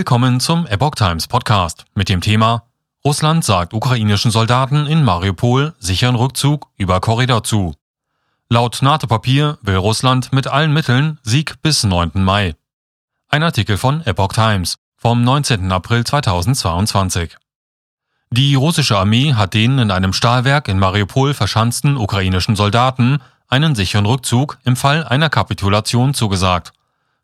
Willkommen zum Epoch Times Podcast mit dem Thema Russland sagt ukrainischen Soldaten in Mariupol sicheren Rückzug über Korridor zu. Laut NATO-Papier will Russland mit allen Mitteln Sieg bis 9. Mai. Ein Artikel von Epoch Times vom 19. April 2022. Die russische Armee hat den in einem Stahlwerk in Mariupol verschanzten ukrainischen Soldaten einen sicheren Rückzug im Fall einer Kapitulation zugesagt.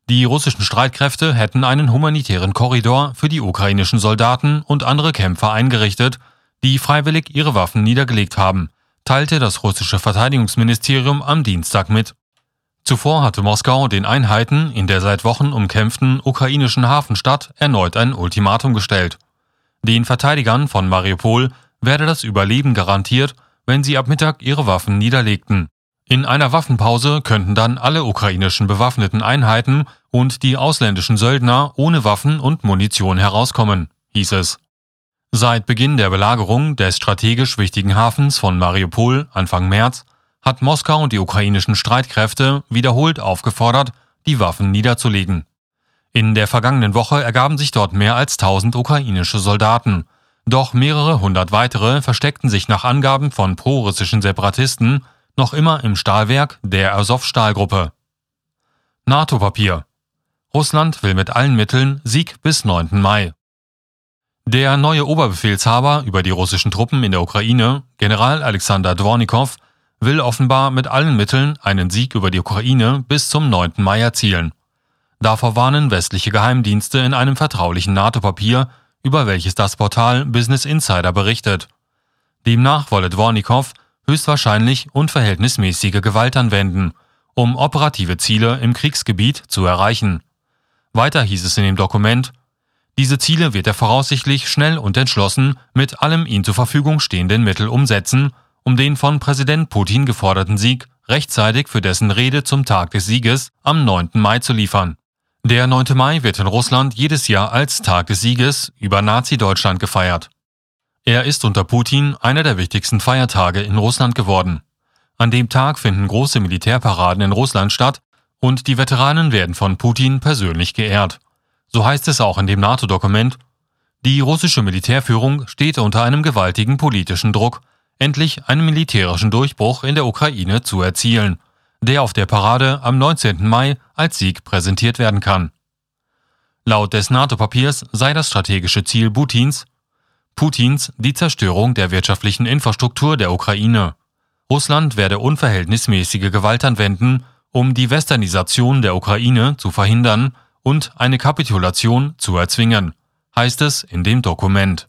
Die russischen Streitkräfte hätten einen humanitären Korridor für die ukrainischen Soldaten und andere Kämpfer eingerichtet, die freiwillig ihre Waffen niedergelegt haben, teilte das russische Verteidigungsministerium am Dienstag mit. Zuvor hatte Moskau den Einheiten in der seit Wochen umkämpften ukrainischen Hafenstadt erneut ein Ultimatum gestellt. Den Verteidigern von Mariupol werde das Überleben garantiert, wenn sie ab Mittag ihre Waffen niederlegten. In einer Waffenpause könnten dann alle ukrainischen bewaffneten Einheiten und die ausländischen Söldner ohne Waffen und Munition herauskommen, hieß es. Seit Beginn der Belagerung des strategisch wichtigen Hafens von Mariupol Anfang März hat Moskau und die ukrainischen Streitkräfte wiederholt aufgefordert, die Waffen niederzulegen. In der vergangenen Woche ergaben sich dort mehr als 1000 ukrainische Soldaten, doch mehrere hundert weitere versteckten sich nach Angaben von prorussischen Separatisten noch immer im Stahlwerk der Azov-Stahlgruppe. NATO-Papier. Russland will mit allen Mitteln Sieg bis 9. Mai. Der neue Oberbefehlshaber über die russischen Truppen in der Ukraine, General Alexander Dvornikow, will offenbar mit allen Mitteln einen Sieg über die Ukraine bis zum 9. Mai erzielen. Davor warnen westliche Geheimdienste in einem vertraulichen NATO-Papier, über welches das Portal Business Insider berichtet. Demnach wolle Dvornikow höchstwahrscheinlich unverhältnismäßige Gewalt anwenden, um operative Ziele im Kriegsgebiet zu erreichen. Weiter hieß es in dem Dokument, diese Ziele wird er voraussichtlich schnell und entschlossen mit allem ihm zur Verfügung stehenden Mittel umsetzen, um den von Präsident Putin geforderten Sieg rechtzeitig für dessen Rede zum Tag des Sieges am 9. Mai zu liefern. Der 9. Mai wird in Russland jedes Jahr als Tag des Sieges über Nazi-Deutschland gefeiert. Er ist unter Putin einer der wichtigsten Feiertage in Russland geworden. An dem Tag finden große Militärparaden in Russland statt und die Veteranen werden von Putin persönlich geehrt. So heißt es auch in dem NATO-Dokument. Die russische Militärführung steht unter einem gewaltigen politischen Druck, endlich einen militärischen Durchbruch in der Ukraine zu erzielen, der auf der Parade am 19. Mai als Sieg präsentiert werden kann. Laut des NATO-Papiers sei das strategische Ziel Putins Putins die Zerstörung der wirtschaftlichen Infrastruktur der Ukraine. Russland werde unverhältnismäßige Gewalt anwenden, um die Westernisation der Ukraine zu verhindern und eine Kapitulation zu erzwingen, heißt es in dem Dokument.